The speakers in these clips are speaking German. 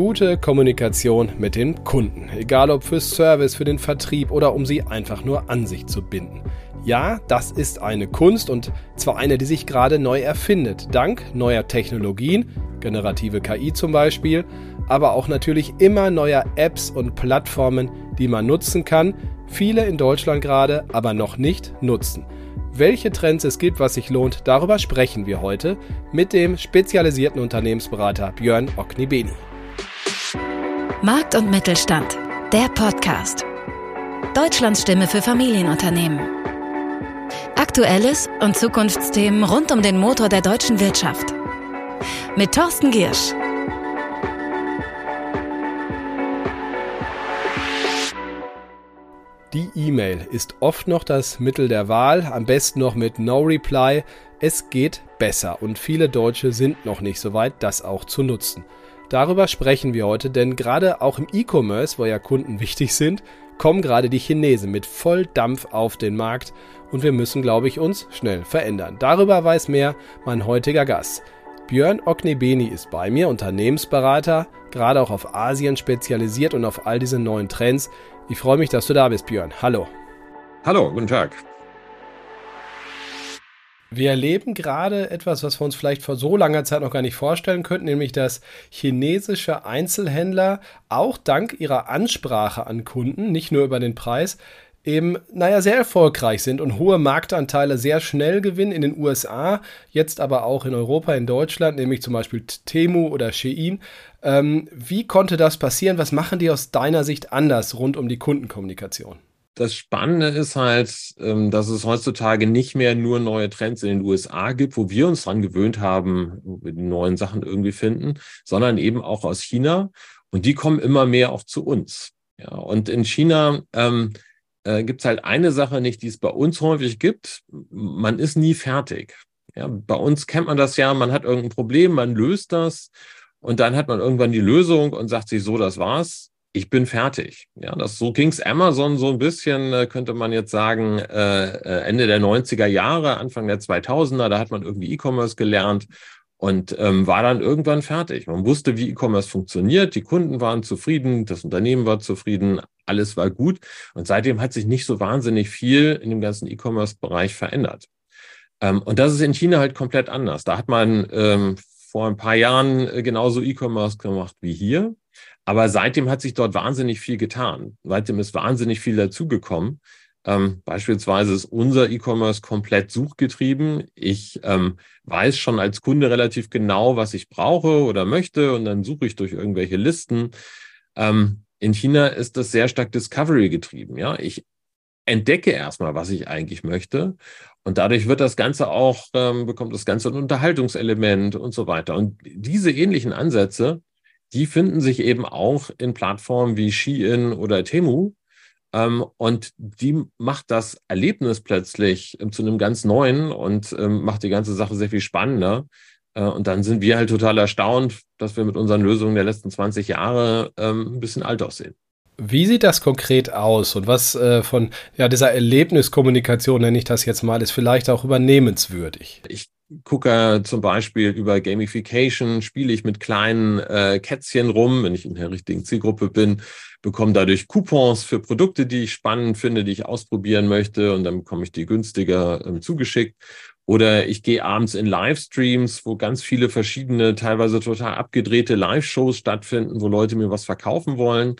Gute Kommunikation mit den Kunden, egal ob für Service, für den Vertrieb oder um sie einfach nur an sich zu binden. Ja, das ist eine Kunst und zwar eine, die sich gerade neu erfindet, dank neuer Technologien, generative KI zum Beispiel, aber auch natürlich immer neuer Apps und Plattformen, die man nutzen kann, viele in Deutschland gerade aber noch nicht nutzen. Welche Trends es gibt, was sich lohnt, darüber sprechen wir heute mit dem spezialisierten Unternehmensberater Björn Oknibeni. Markt und Mittelstand, der Podcast. Deutschlands Stimme für Familienunternehmen. Aktuelles und Zukunftsthemen rund um den Motor der deutschen Wirtschaft. Mit Thorsten Giersch. Die E-Mail ist oft noch das Mittel der Wahl, am besten noch mit No Reply. Es geht besser und viele Deutsche sind noch nicht so weit, das auch zu nutzen. Darüber sprechen wir heute, denn gerade auch im E-Commerce, wo ja Kunden wichtig sind, kommen gerade die Chinesen mit Volldampf auf den Markt und wir müssen, glaube ich, uns schnell verändern. Darüber weiß mehr mein heutiger Gast. Björn Oknebeni ist bei mir, Unternehmensberater, gerade auch auf Asien spezialisiert und auf all diese neuen Trends. Ich freue mich, dass du da bist, Björn. Hallo. Hallo, guten Tag. Wir erleben gerade etwas, was wir uns vielleicht vor so langer Zeit noch gar nicht vorstellen könnten, nämlich dass chinesische Einzelhändler auch dank ihrer Ansprache an Kunden, nicht nur über den Preis, eben, naja, sehr erfolgreich sind und hohe Marktanteile sehr schnell gewinnen in den USA, jetzt aber auch in Europa, in Deutschland, nämlich zum Beispiel Temu oder Shein. Ähm, wie konnte das passieren? Was machen die aus deiner Sicht anders rund um die Kundenkommunikation? Das Spannende ist halt, ähm, dass es heutzutage nicht mehr nur neue Trends in den USA gibt, wo wir uns dran gewöhnt haben, wo wir die neuen Sachen irgendwie finden, sondern eben auch aus China. Und die kommen immer mehr auch zu uns. Ja, und in China ähm, äh, gibt es halt eine Sache nicht, die es bei uns häufig gibt. Man ist nie fertig. Ja, bei uns kennt man das ja, man hat irgendein Problem, man löst das und dann hat man irgendwann die Lösung und sagt sich so, das war's ich bin fertig. Ja, das so ging's Amazon so ein bisschen, äh, könnte man jetzt sagen, äh, äh Ende der 90er Jahre, Anfang der 2000er, da hat man irgendwie E-Commerce gelernt und ähm, war dann irgendwann fertig. Man wusste, wie E-Commerce funktioniert, die Kunden waren zufrieden, das Unternehmen war zufrieden, alles war gut und seitdem hat sich nicht so wahnsinnig viel in dem ganzen E-Commerce-Bereich verändert. Ähm, und das ist in China halt komplett anders. Da hat man ähm, vor ein paar Jahren äh, genauso E-Commerce gemacht wie hier. Aber seitdem hat sich dort wahnsinnig viel getan. Seitdem ist wahnsinnig viel dazugekommen. Ähm, beispielsweise ist unser E-Commerce komplett suchgetrieben. Ich ähm, weiß schon als Kunde relativ genau, was ich brauche oder möchte und dann suche ich durch irgendwelche Listen. Ähm, in China ist das sehr stark Discovery getrieben. Ja, ich entdecke erstmal, was ich eigentlich möchte und dadurch wird das Ganze auch ähm, bekommt das Ganze ein Unterhaltungselement und so weiter. Und diese ähnlichen Ansätze die finden sich eben auch in Plattformen wie Shein oder Temu. Ähm, und die macht das Erlebnis plötzlich ähm, zu einem ganz neuen und ähm, macht die ganze Sache sehr viel spannender. Äh, und dann sind wir halt total erstaunt, dass wir mit unseren Lösungen der letzten 20 Jahre ähm, ein bisschen alt aussehen. Wie sieht das konkret aus und was äh, von ja, dieser Erlebniskommunikation, nenne ich das jetzt mal, ist vielleicht auch übernehmenswürdig? Ich gucke zum Beispiel über Gamification, spiele ich mit kleinen äh, Kätzchen rum, wenn ich in der richtigen Zielgruppe bin, bekomme dadurch Coupons für Produkte, die ich spannend finde, die ich ausprobieren möchte und dann bekomme ich die günstiger ähm, zugeschickt. Oder ich gehe abends in Livestreams, wo ganz viele verschiedene, teilweise total abgedrehte Live-Shows stattfinden, wo Leute mir was verkaufen wollen.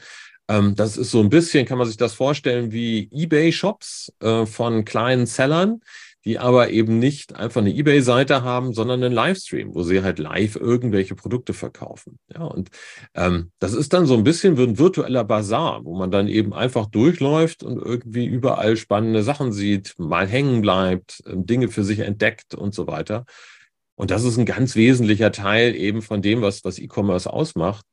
Ähm, das ist so ein bisschen, kann man sich das vorstellen, wie eBay-Shops äh, von kleinen Sellern die aber eben nicht einfach eine Ebay-Seite haben, sondern einen Livestream, wo sie halt live irgendwelche Produkte verkaufen. Ja, und ähm, das ist dann so ein bisschen wie ein virtueller Bazar, wo man dann eben einfach durchläuft und irgendwie überall spannende Sachen sieht, mal hängen bleibt, ähm, Dinge für sich entdeckt und so weiter. Und das ist ein ganz wesentlicher Teil eben von dem, was, was E-Commerce ausmacht.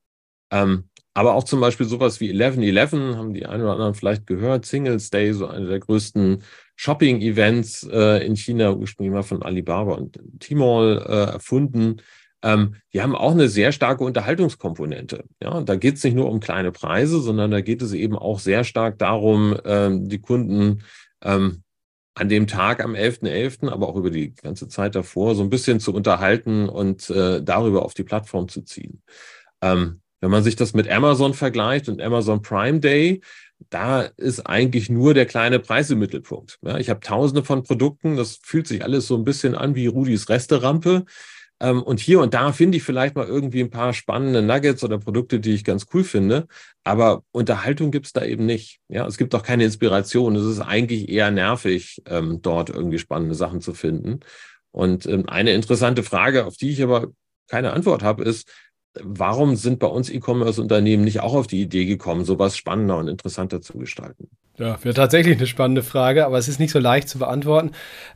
Ähm, aber auch zum Beispiel sowas wie 11.11 haben die einen oder anderen vielleicht gehört. Singles Day, so eine der größten Shopping-Events äh, in China, ursprünglich mal von Alibaba und Tmall äh, erfunden. Ähm, die haben auch eine sehr starke Unterhaltungskomponente. Ja, da geht es nicht nur um kleine Preise, sondern da geht es eben auch sehr stark darum, ähm, die Kunden ähm, an dem Tag am 11.11., .11., aber auch über die ganze Zeit davor, so ein bisschen zu unterhalten und äh, darüber auf die Plattform zu ziehen. Ähm, Wenn man sich das mit Amazon vergleicht und Amazon Prime Day, da ist eigentlich nur der kleine Preis im Mittelpunkt. Ja, ich habe tausende von Produkten, das fühlt sich alles so ein bisschen an wie Rudis Resterampe. Ähm, und hier und da finde ich vielleicht mal irgendwie ein paar spannende Nuggets oder Produkte, die ich ganz cool finde. Aber Unterhaltung gibt es da eben nicht. Ja, es gibt auch keine Inspiration. Es ist eigentlich eher nervig, ähm, dort irgendwie spannende Sachen zu finden. Und ähm, eine interessante Frage, auf die ich aber keine Antwort habe, ist, warum sind bei uns E-Commerce-Unternehmen nicht auch auf die Idee gekommen, sowas spannender und interessanter zu gestalten? Ja, wäre tatsächlich eine spannende Frage, aber es ist nicht so leicht zu beantworten.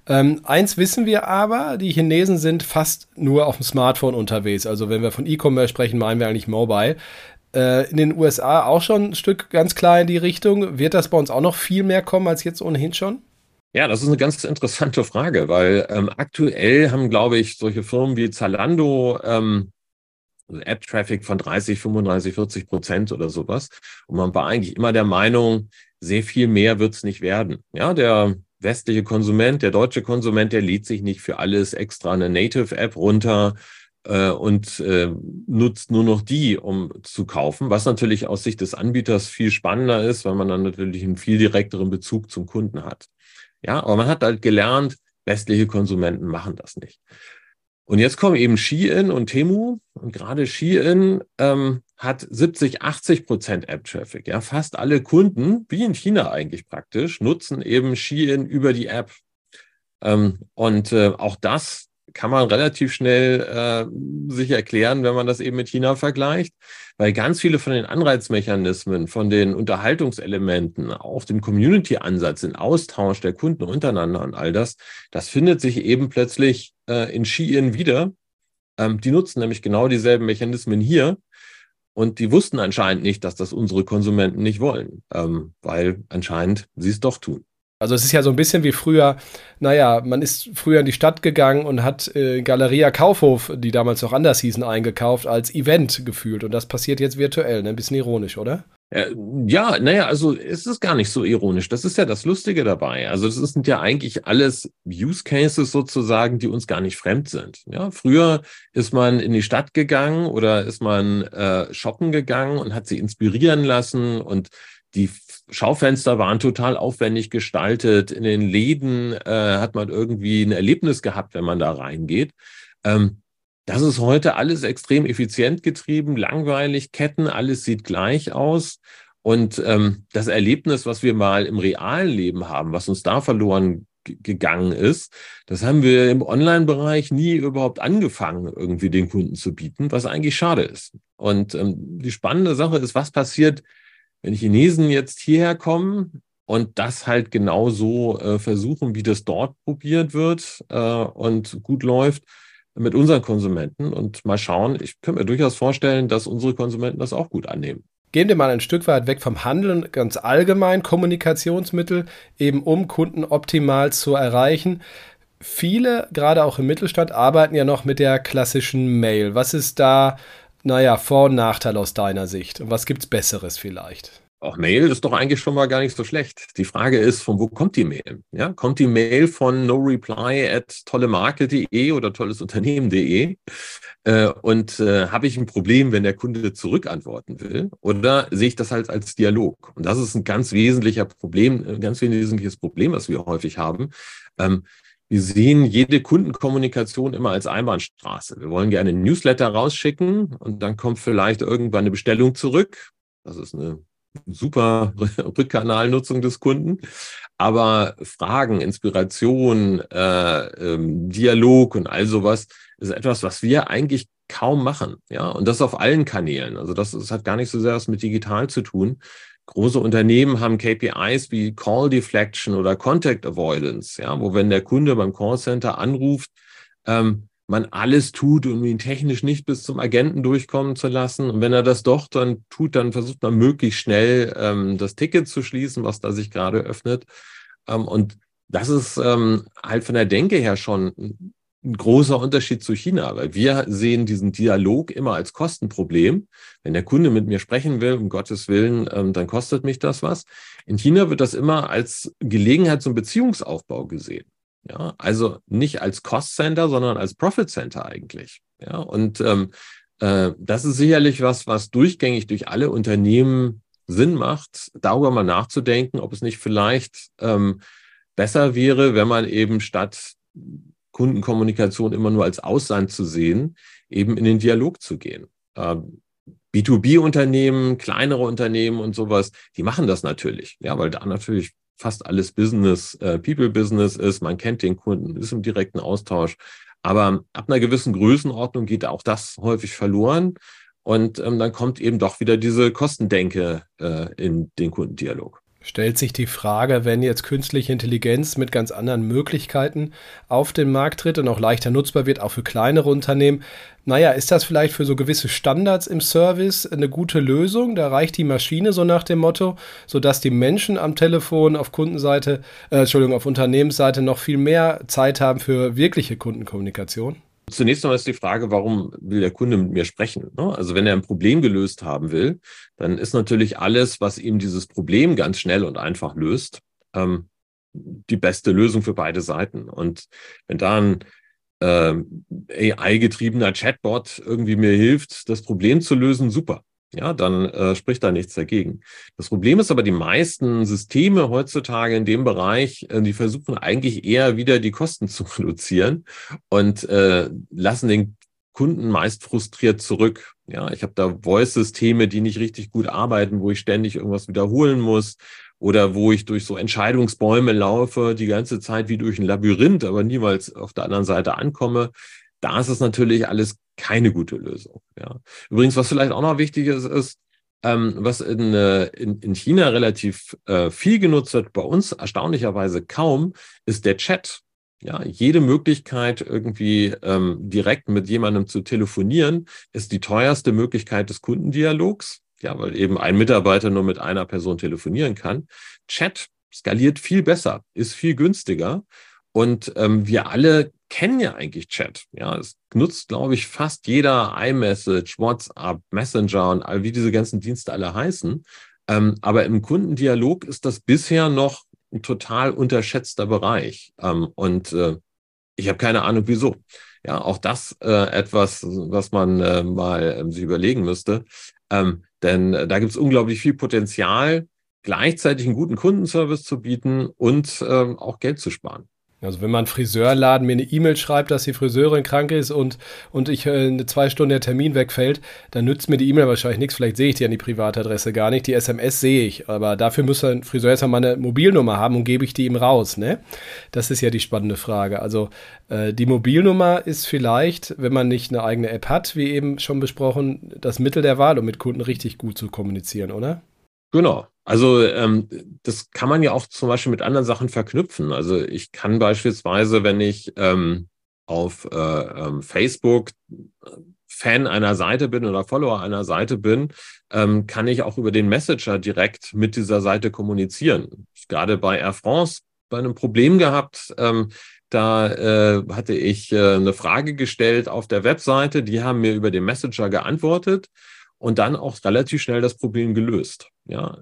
Ähm, eins wissen wir aber, die Chinesen sind fast nur auf dem Smartphone unterwegs. Also wenn wir von E-Commerce sprechen, meinen wir eigentlich Mobile. Äh, in den USA auch schon ein Stück ganz klar in die Richtung. Wird das bei uns auch noch viel mehr kommen als jetzt ohnehin schon? Ja, das ist eine ganz interessante Frage, weil ähm, aktuell haben, glaube ich, solche Firmen wie Zalando ähm, also App-Traffic von 30, 35, 40 Prozent oder sowas. Und man war eigentlich immer der Meinung, sehr viel mehr wird es nicht werden. Ja, der westliche Konsument, der deutsche Konsument, der lädt sich nicht für alles extra eine Native-App runter äh, und äh, nutzt nur noch die, um zu kaufen, was natürlich aus Sicht des Anbieters viel spannender ist, weil man dann natürlich einen viel direkteren Bezug zum Kunden hat. Ja, aber man hat halt gelernt, westliche Konsumenten machen das nicht. Und jetzt kommen eben Shein und Temu und gerade Shein ähm, hat 70, 80 Prozent App-Traffic. Ja, fast alle Kunden, wie in China eigentlich praktisch, nutzen eben Shein über die App. Ähm, und äh, auch das kann man relativ schnell äh, sich erklären, wenn man das eben mit China vergleicht, weil ganz viele von den Anreizmechanismen, von den Unterhaltungselementen, auch dem Community-Ansatz, den Austausch der Kunden untereinander und all das, das findet sich eben plötzlich äh, in Shein wieder. Ähm, die nutzen nämlich genau dieselben Mechanismen hier. Und die wussten anscheinend nicht, dass das unsere Konsumenten nicht wollen, ähm, weil anscheinend sie es doch tun. Also es ist ja so ein bisschen wie früher, naja, man ist früher in die Stadt gegangen und hat äh, Galeria Kaufhof, die damals noch anders hießen, eingekauft als Event gefühlt. Und das passiert jetzt virtuell, ne? Ein bisschen ironisch, oder? Ja, naja, also es ist gar nicht so ironisch. Das ist ja das Lustige dabei. Also das sind ja eigentlich alles Use Cases sozusagen, die uns gar nicht fremd sind. Ja, früher ist man in die Stadt gegangen oder ist man äh, shoppen gegangen und hat sie inspirieren lassen und die Schaufenster waren total aufwendig gestaltet. In den Läden äh, hat man irgendwie ein Erlebnis gehabt, wenn man da reingeht. Ähm, das ist heute alles extrem effizient getrieben, langweilig, Ketten, alles sieht gleich aus. Und ähm, das Erlebnis, was wir mal im realen Leben haben, was uns da verloren gegangen ist, das haben wir im Online-Bereich nie überhaupt angefangen, irgendwie den Kunden zu bieten, was eigentlich schade ist. Und ähm, die spannende Sache ist, was passiert, wenn Chinesen jetzt hierher kommen und das halt genauso äh, versuchen, wie das dort probiert wird äh, und gut läuft mit unseren Konsumenten und mal schauen, ich könnte mir durchaus vorstellen, dass unsere Konsumenten das auch gut annehmen. Gehen wir mal ein Stück weit weg vom Handel und ganz allgemein Kommunikationsmittel, eben um Kunden optimal zu erreichen. Viele, gerade auch im Mittelstand, arbeiten ja noch mit der klassischen Mail. Was ist da naja, Vor- und Nachteil aus deiner Sicht? Und was gibt es Besseres vielleicht? Auch Mail ist doch eigentlich schon mal gar nicht so schlecht. Die Frage ist, von wo kommt die Mail? Ja, kommt die Mail von no reply at tollemarke.de oder tollesunternehmen.de? Äh, und äh, habe ich ein Problem, wenn der Kunde zurückantworten will? Oder sehe ich das halt als Dialog? Und das ist ein ganz wesentlicher Problem, ein ganz wesentliches Problem, was wir häufig haben. Ähm, wir sehen jede Kundenkommunikation immer als Einbahnstraße. Wir wollen gerne einen Newsletter rausschicken und dann kommt vielleicht irgendwann eine Bestellung zurück. Das ist eine super Rückkanalnutzung des Kunden. Aber Fragen, Inspiration, äh, ähm, Dialog und all sowas ist etwas, was wir eigentlich kaum machen. Ja, und das auf allen Kanälen. Also das, das hat gar nicht so sehr was mit digital zu tun, Große Unternehmen haben KPIs wie Call Deflection oder Contact Avoidance, ja, wo wenn der Kunde beim Callcenter anruft, ähm, man alles tut, um ihn technisch nicht bis zum Agenten durchkommen zu lassen. Und wenn er das doch dann tut, dann versucht man möglichst schnell ähm, das Ticket zu schließen, was da sich gerade öffnet. Ähm, und das ist ähm, halt von der Denke her schon ein großer Unterschied zu China, weil wir sehen diesen Dialog immer als Kostenproblem. Wenn der Kunde mit mir sprechen will, um Gottes Willen, ähm, dann kostet mich das was. In China wird das immer als Gelegenheit zum Beziehungsaufbau gesehen. Ja, also nicht als Cost Center, sondern als Profit Center eigentlich. Ja, und ähm, äh, das ist sicherlich was, was durchgängig durch alle Unternehmen Sinn macht, darüber mal nachzudenken, ob es nicht vielleicht ähm, besser wäre, wenn man eben statt Kundenkommunikation immer nur als Aussand zu sehen, eben in den Dialog zu gehen. Ähm, B2B-Unternehmen, kleinere Unternehmen und sowas, die machen das natürlich, ja, weil da natürlich fast alles Business, äh, People-Business ist. Man kennt den Kunden, ist im direkten Austausch. Aber ab einer gewissen Größenordnung geht auch das häufig verloren. Und ähm, dann kommt eben doch wieder diese Kostendenke äh, in den Kundendialog stellt sich die Frage, wenn jetzt künstliche Intelligenz mit ganz anderen Möglichkeiten auf den Markt tritt und auch leichter nutzbar wird, auch für kleinere Unternehmen. Naja, ist das vielleicht für so gewisse Standards im Service eine gute Lösung? Da reicht die Maschine so nach dem Motto, sodass die Menschen am Telefon auf Kundenseite, äh, Entschuldigung, auf Unternehmensseite noch viel mehr Zeit haben für wirkliche Kundenkommunikation? Zunächst einmal ist die Frage, warum will der Kunde mit mir sprechen? Ne? Also wenn er ein Problem gelöst haben will, dann ist natürlich alles, was ihm dieses Problem ganz schnell und einfach löst, ähm, die beste Lösung für beide Seiten. Und wenn da ein äh, AI-getriebener Chatbot irgendwie mir hilft, das Problem zu lösen, super ja, dann äh, spricht da nichts dagegen. Das Problem ist aber, die meisten Systeme heutzutage in dem Bereich, äh, die versuchen eigentlich eher wieder die Kosten zu reduzieren und äh, lassen den Kunden meist frustriert zurück. Ja, ich habe da Voice-Systeme, die nicht richtig gut arbeiten, wo ich ständig irgendwas wiederholen muss oder wo ich durch so Entscheidungsbäume laufe, die ganze Zeit wie durch ein Labyrinth, aber niemals auf der anderen Seite ankomme. Da ist es natürlich alles keine gute Lösung. Ja. Übrigens, was vielleicht auch noch wichtig ist, ist, ähm, was in, äh, in, in China relativ äh, viel genutzt wird, bei uns erstaunlicherweise kaum, ist der Chat. Ja, jede Möglichkeit, irgendwie ähm, direkt mit jemandem zu telefonieren, ist die teuerste Möglichkeit des Kundendialogs. Ja, weil eben ein Mitarbeiter nur mit einer Person telefonieren kann. Chat skaliert viel besser, ist viel günstiger. Und ähm, wir alle kennen ja eigentlich Chat. Ja, es nutzt, glaube ich, fast jeder iMessage, WhatsApp, Messenger und all wie diese ganzen Dienste alle heißen. Ähm, aber im Kundendialog ist das bisher noch ein total unterschätzter Bereich. Ähm, und äh, ich habe keine Ahnung, wieso. Ja, auch das äh, etwas, was man äh, mal äh, sich überlegen müsste. Ähm, denn äh, da gibt es unglaublich viel Potenzial, gleichzeitig einen guten Kundenservice zu bieten und ähm, auch Geld zu sparen. Also wenn man Friseurladen mir eine E-Mail schreibt, dass die Friseurin krank ist und, und ich äh, eine zwei Stunden der Termin wegfällt, dann nützt mir die E-Mail wahrscheinlich nichts. Vielleicht sehe ich die an die Privatadresse gar nicht. Die SMS sehe ich. Aber dafür muss ein Friseur erstmal meine Mobilnummer haben und gebe ich die ihm raus. Ne? Das ist ja die spannende Frage. Also äh, die Mobilnummer ist vielleicht, wenn man nicht eine eigene App hat, wie eben schon besprochen, das Mittel der Wahl, um mit Kunden richtig gut zu kommunizieren, oder? Genau. Also ähm, das kann man ja auch zum Beispiel mit anderen Sachen verknüpfen. Also ich kann beispielsweise, wenn ich ähm, auf äh, ähm, Facebook äh, Fan einer Seite bin oder Follower einer Seite bin, ähm, kann ich auch über den Messenger direkt mit dieser Seite kommunizieren. Gerade bei Air France bei einem Problem gehabt. Ähm, da äh, hatte ich äh, eine Frage gestellt auf der Webseite. Die haben mir über den Messenger geantwortet und dann auch relativ schnell das Problem gelöst. Ja,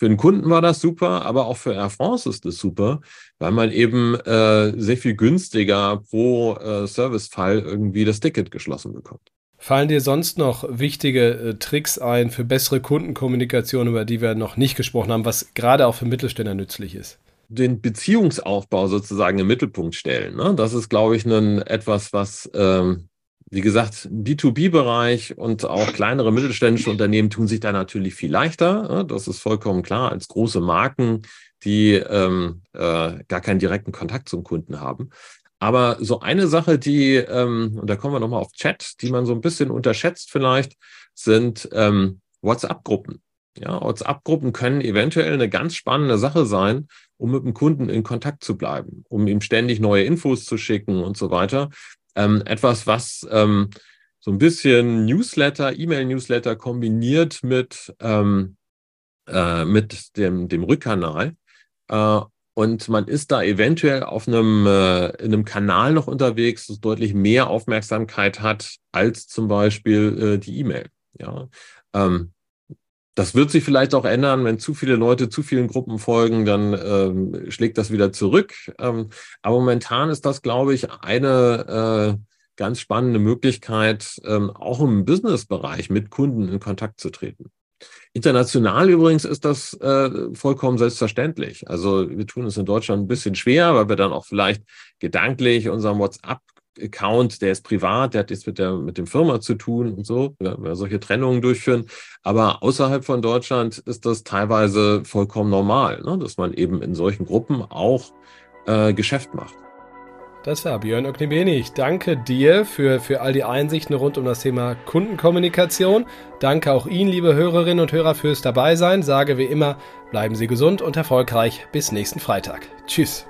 für den Kunden war das super, aber auch für Air France ist das super, weil man eben äh, sehr viel günstiger pro äh, Servicefall irgendwie das Ticket geschlossen bekommt. Fallen dir sonst noch wichtige äh, Tricks ein für bessere Kundenkommunikation, über die wir noch nicht gesprochen haben, was gerade auch für Mittelständler nützlich ist? Den Beziehungsaufbau sozusagen im Mittelpunkt stellen. Ne? Das ist, glaube ich, ein, etwas, was ähm, wie gesagt, B2B-Bereich und auch kleinere mittelständische Unternehmen tun sich da natürlich viel leichter. Das ist vollkommen klar, als große Marken, die ähm, äh, gar keinen direkten Kontakt zum Kunden haben. Aber so eine Sache, die, ähm, und da kommen wir nochmal auf Chat, die man so ein bisschen unterschätzt vielleicht, sind ähm, WhatsApp-Gruppen. Ja, WhatsApp-Gruppen können eventuell eine ganz spannende Sache sein, um mit dem Kunden in Kontakt zu bleiben, um ihm ständig neue Infos zu schicken und so weiter ähm, etwas, was ähm, so ein bisschen Newsletter, E-Mail-Newsletter kombiniert mit, ähm, äh, mit dem, dem Rückkanal. Äh, und man ist da eventuell auf einem, äh, in einem Kanal noch unterwegs, das deutlich mehr Aufmerksamkeit hat als zum Beispiel äh, die E-Mail. Ja. Ähm, das wird sich vielleicht auch ändern, wenn zu viele Leute zu vielen Gruppen folgen, dann ähm, schlägt das wieder zurück. Ähm, aber momentan ist das, glaube ich, eine äh, ganz spannende Möglichkeit, ähm, auch im Business-Bereich mit Kunden in Kontakt zu treten. International übrigens ist das äh, vollkommen selbstverständlich. Also wir tun es in Deutschland ein bisschen schwer, weil wir dann auch vielleicht gedanklich unseren WhatsApp Account, der ist privat, der hat jetzt mit der mit dem Firma zu tun und so, wir solche Trennungen durchführen. Aber außerhalb von Deutschland ist das teilweise vollkommen normal, ne? dass man eben in solchen Gruppen auch äh, Geschäft macht. Das war Björn Oknebeni. Ich danke dir für, für all die Einsichten rund um das Thema Kundenkommunikation. Danke auch Ihnen, liebe Hörerinnen und Hörer, fürs Dabeisein. Sage wie immer, bleiben Sie gesund und erfolgreich. Bis nächsten Freitag. Tschüss.